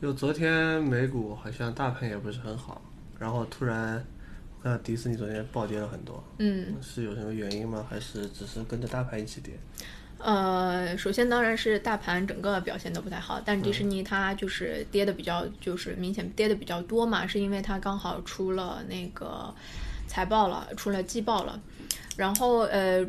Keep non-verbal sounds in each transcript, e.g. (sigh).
就昨天美股好像大盘也不是很好，然后突然我，看到迪士尼昨天暴跌了很多，嗯，是有什么原因吗？还是只是跟着大盘一起跌？呃，首先当然是大盘整个表现都不太好，但迪士尼它就是跌的比较，就是明显跌的比较多嘛，是因为它刚好出了那个财报了，出了季报了，然后呃。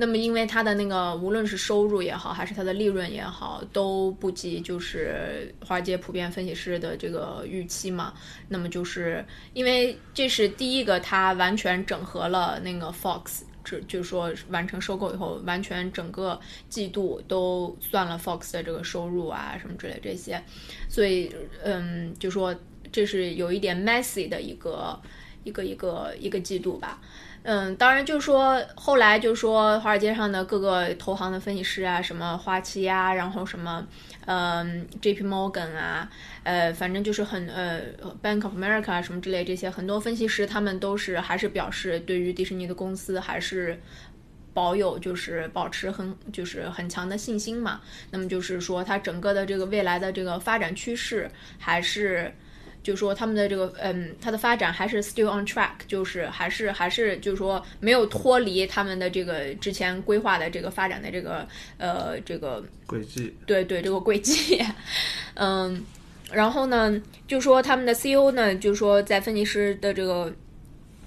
那么，因为它的那个无论是收入也好，还是它的利润也好，都不及就是华尔街普遍分析师的这个预期嘛。那么就是因为这是第一个，它完全整合了那个 Fox，就就是说完成收购以后，完全整个季度都算了 Fox 的这个收入啊什么之类这些，所以嗯，就说这是有一点 messy 的一个一个一个一个季度吧。嗯，当然就是说，后来就是说，华尔街上的各个投行的分析师啊，什么花旗呀，然后什么，嗯，J.P. Morgan 啊，呃，反正就是很呃，Bank of America 啊什么之类这些很多分析师，他们都是还是表示对于迪士尼的公司还是保有就是保持很就是很强的信心嘛。那么就是说，它整个的这个未来的这个发展趋势还是。就说他们的这个，嗯，它的发展还是 still on track，就是还是还是就是说没有脱离他们的这个之前规划的这个发展的这个呃这个轨迹。对对，这个轨迹，(laughs) 嗯，然后呢，就说他们的 CEO 呢，就说在分析师的这个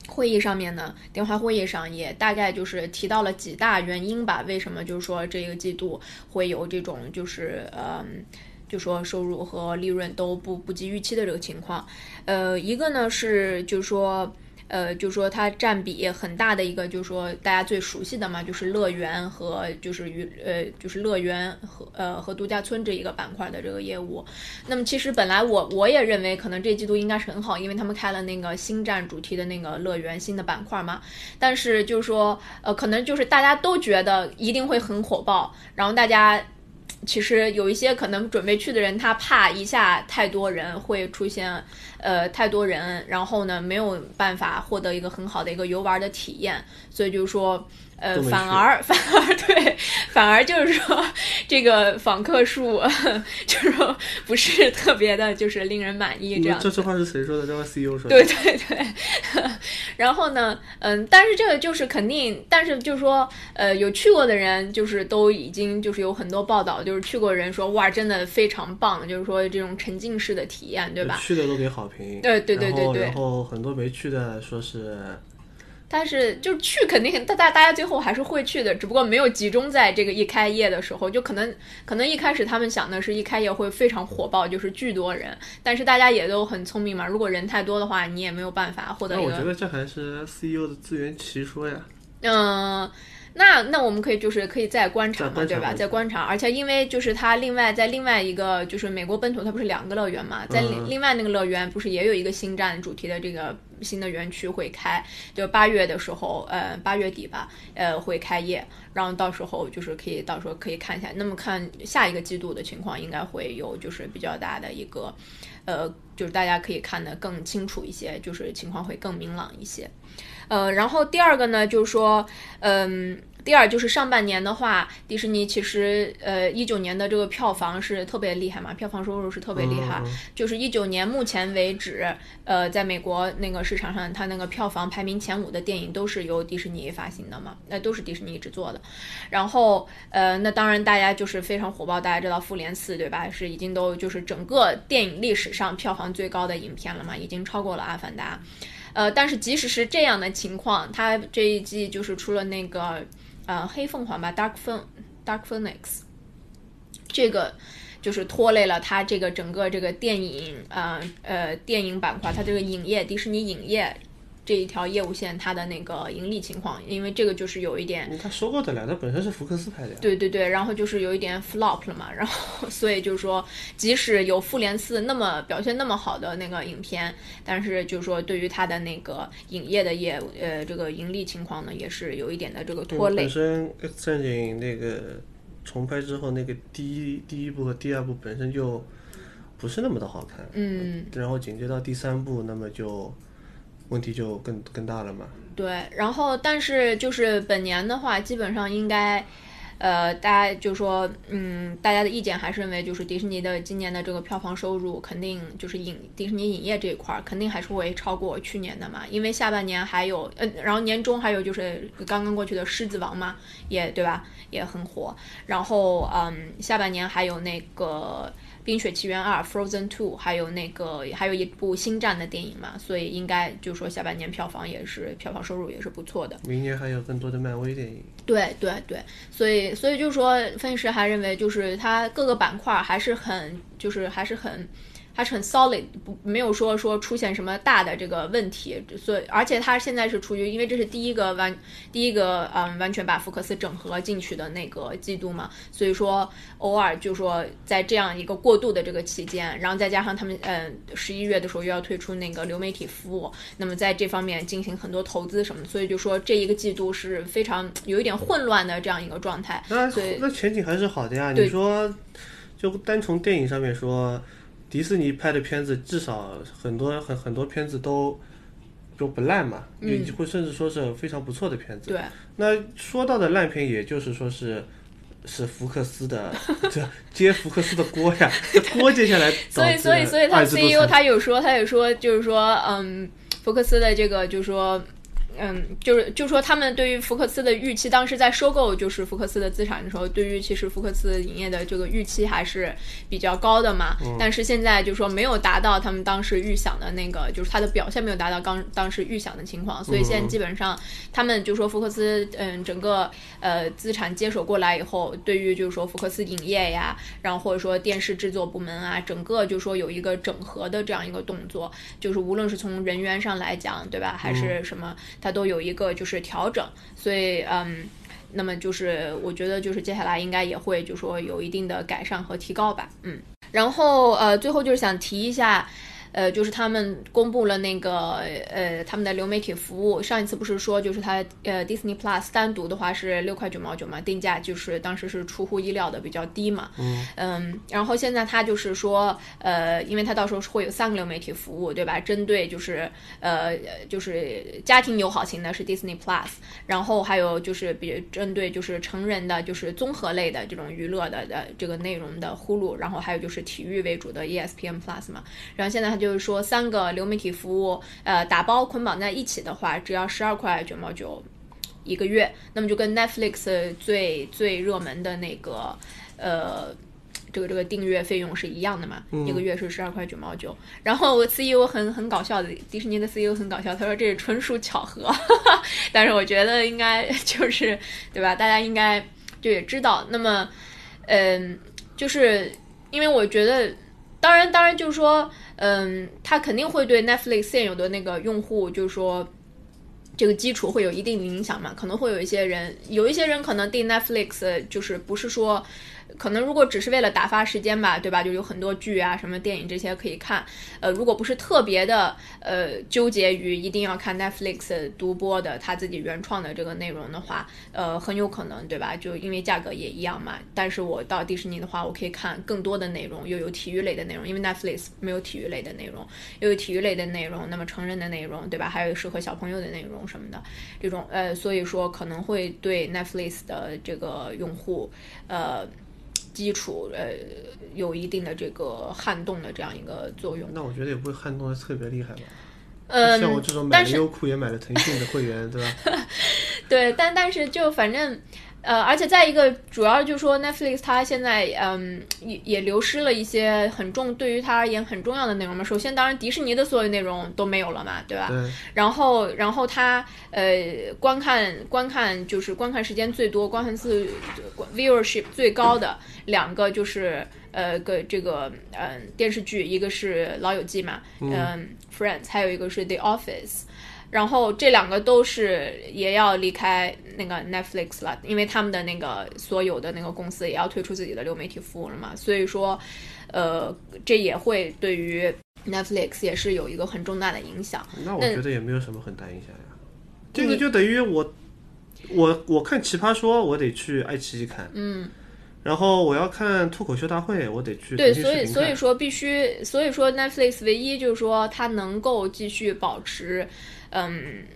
会议上面呢，电话会议上也大概就是提到了几大原因吧，为什么就是说这个季度会有这种就是嗯。就说收入和利润都不不及预期的这个情况，呃，一个呢是就是说，呃，就说它占比很大的一个，就是说大家最熟悉的嘛，就是乐园和就是娱呃就是乐园和呃和度假村这一个板块的这个业务。那么其实本来我我也认为可能这季度应该是很好，因为他们开了那个星战主题的那个乐园新的板块嘛。但是就是说，呃，可能就是大家都觉得一定会很火爆，然后大家。其实有一些可能准备去的人，他怕一下太多人会出现，呃，太多人，然后呢没有办法获得一个很好的一个游玩的体验，所以就是说。呃，(laughs) 反而反而对，反而就是说，这个访客数就是说不是特别的，就是令人满意这样。这这话是谁说的？这话 CEO 说的。对对对。然后呢，嗯，但是这个就是肯定，但是就是说，呃，有去过的人，就是都已经就是有很多报道，就是去过人说，哇，真的非常棒，就是说这种沉浸式的体验，对吧？去的都给好评。对对对对对。然后很多没去的说是。但是就是去肯定，大大大家最后还是会去的，只不过没有集中在这个一开业的时候，就可能可能一开始他们想的是一开业会非常火爆，就是巨多人，但是大家也都很聪明嘛，如果人太多的话，你也没有办法获得一个。我觉得这还是 CEO 的自圆其说呀。嗯。那那我们可以就是可以再观察嘛，对吧？再观察，而且因为就是它另外在另外一个就是美国本土，它不是两个乐园嘛，在另外那个乐园不是也有一个星战主题的这个新的园区会开，就八月的时候，呃，八月底吧，呃，会开业，然后到时候就是可以到时候可以看一下。那么看下一个季度的情况，应该会有就是比较大的一个，呃，就是大家可以看得更清楚一些，就是情况会更明朗一些。呃，然后第二个呢，就是说，嗯，第二就是上半年的话，迪士尼其实，呃，一九年的这个票房是特别厉害嘛，票房收入是特别厉害，就是一九年目前为止，呃，在美国那个市场上，它那个票房排名前五的电影都是由迪士尼发行的嘛，那都是迪士尼制作的。然后，呃，那当然大家就是非常火爆，大家知道《复联四》对吧？是已经都就是整个电影历史上票房最高的影片了嘛，已经超过了《阿凡达》。呃，但是即使是这样的情况，它这一季就是出了那个呃黑凤凰吧，Dark Phoenix，这个就是拖累了它这个整个这个电影啊呃电影板块，它这个影业迪士尼影业。这一条业务线它的那个盈利情况，因为这个就是有一点，他收购的了，它本身是福克斯拍的呀。对对对，然后就是有一点 flop 了嘛，然后 (laughs) 所以就是说，即使有复联四那么表现那么好的那个影片，但是就是说对于它的那个影业的业呃这个盈利情况呢，也是有一点的这个拖累。本身 X 战警那个重拍之后，那个第一第一部和第二部本身就不是那么的好看，嗯，然后紧接到第三部，那么就。问题就更更大了嘛？对，然后但是就是本年的话，基本上应该，呃，大家就说，嗯，大家的意见还是认为，就是迪士尼的今年的这个票房收入肯定就是影迪士尼影业这一块儿肯定还是会超过去年的嘛，因为下半年还有，呃，然后年终还有就是刚刚过去的《狮子王》嘛，也对吧，也很火，然后嗯，下半年还有那个。《冰雪奇缘二》Frozen Two，还有那个还有一部星战的电影嘛，所以应该就是说下半年票房也是票房收入也是不错的。明年还有更多的漫威电影。对对对，所以所以就是说，分析师还认为就是它各个板块还是很就是还是很。还是很 solid，不没有说说出现什么大的这个问题，所以而且它现在是处于，因为这是第一个完第一个嗯完全把福克斯整合进去的那个季度嘛，所以说偶尔就说在这样一个过渡的这个期间，然后再加上他们嗯十一月的时候又要推出那个流媒体服务，那么在这方面进行很多投资什么，所以就说这一个季度是非常有一点混乱的这样一个状态。那所以那前景还是好的呀，你说就单从电影上面说。迪士尼拍的片子至少很多很很多片子都都不烂嘛，也会甚至说是非常不错的片子。对，那说到的烂片，也就是说是是福克斯的，(laughs) 这接福克斯的锅呀，这 (laughs) 锅接下来。所以所以所以他 CEO 他有说他有说就是说嗯，福克斯的这个就是说。嗯，就是就说他们对于福克斯的预期，当时在收购就是福克斯的资产的时候，对于其实福克斯营业的这个预期还是比较高的嘛。但是现在就说没有达到他们当时预想的那个，就是它的表现没有达到刚当时预想的情况，所以现在基本上他们就说福克斯嗯整个呃资产接手过来以后，对于就是说福克斯影业呀，然后或者说电视制作部门啊，整个就说有一个整合的这样一个动作，就是无论是从人员上来讲，对吧，还是什么。它都有一个就是调整，所以嗯，那么就是我觉得就是接下来应该也会就说有一定的改善和提高吧，嗯，然后呃最后就是想提一下。呃，就是他们公布了那个呃他们的流媒体服务，上一次不是说就是它呃 Disney Plus 单独的话是六块九毛九嘛，定价就是当时是出乎意料的比较低嘛，嗯嗯，然后现在它就是说呃，因为它到时候会有三个流媒体服务，对吧？针对就是呃就是家庭友好型的是 Disney Plus，然后还有就是比针对就是成人的就是综合类的这种娱乐的的这个内容的呼噜，然后还有就是体育为主的 ESPN Plus 嘛，然后现在它。就是说，三个流媒体服务，呃，打包捆绑在一起的话，只要十二块九毛九一个月，那么就跟 Netflix 最最热门的那个，呃，这个这个订阅费用是一样的嘛，一个月是十二块九毛九。然后我 CEO 很很搞笑的，迪士尼的 CEO 很搞笑，他说这是纯属巧合，(laughs) 但是我觉得应该就是对吧？大家应该就也知道。那么，嗯，就是因为我觉得。当然，当然就是说，嗯，它肯定会对 Netflix 现有的那个用户，就是说，这个基础会有一定的影响嘛。可能会有一些人，有一些人可能订 Netflix 就是不是说。可能如果只是为了打发时间吧，对吧？就有很多剧啊、什么电影这些可以看。呃，如果不是特别的呃纠结于一定要看 Netflix 独播的他自己原创的这个内容的话，呃，很有可能，对吧？就因为价格也一样嘛。但是我到迪士尼的话，我可以看更多的内容，又有体育类的内容，因为 Netflix 没有体育类的内容，又有体育类的内容，那么成人的内容，对吧？还有适合小朋友的内容什么的，这种呃，所以说可能会对 Netflix 的这个用户，呃。基础呃有一定的这个撼动的这样一个作用。那我觉得也不会撼动的特别厉害吧？嗯，像我这种买了优酷也买了腾讯的会员，对吧？(laughs) 对，但但是就反正。呃，而且再一个，主要就是说，Netflix 它现在嗯也也流失了一些很重对于它而言很重要的内容嘛。首先，当然迪士尼的所有内容都没有了嘛，对吧？对。然后，然后它呃观看观看就是观看时间最多、观看次 viewership 最高的两个就是呃个这个嗯电视剧，一个是《老友记》嘛，嗯，Friends，还有一个是《The Office》。然后这两个都是也要离开那个 Netflix 了，因为他们的那个所有的那个公司也要推出自己的流媒体服务了嘛，所以说，呃，这也会对于 Netflix 也是有一个很重大的影响。那我觉得也没有什么很大影响呀，这个就等于我，我我看奇葩说，我得去爱奇艺看，嗯，然后我要看脱口秀大会，我得去对，所以所以说必须，所以说 Netflix 唯一就是说它能够继续保持。嗯，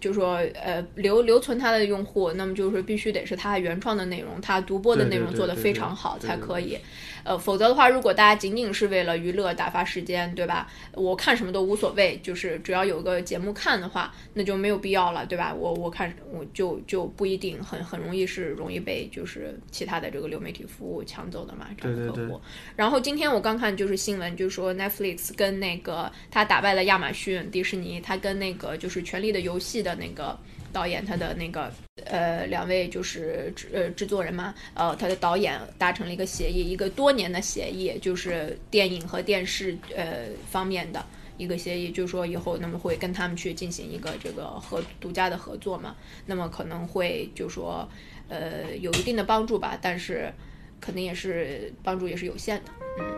就说呃留留存它的用户，那么就是必须得是它原创的内容，它独播的内容做得非常好才可以。呃，否则的话，如果大家仅仅是为了娱乐打发时间，对吧？我看什么都无所谓，就是只要有个节目看的话，那就没有必要了，对吧？我我看我就就不一定很很容易是容易被就是其他的这个流媒体服务抢走的嘛，这样的客户。然后今天我刚看就是新闻，就是说 Netflix 跟那个他打败了亚马逊、迪士尼，他跟那个就是《权力的游戏》的那个。导演他的那个呃两位就是制呃制作人嘛，呃他的导演达成了一个协议，一个多年的协议，就是电影和电视呃方面的一个协议，就是说以后那么会跟他们去进行一个这个合独家的合作嘛，那么可能会就说呃有一定的帮助吧，但是肯定也是帮助也是有限的，嗯。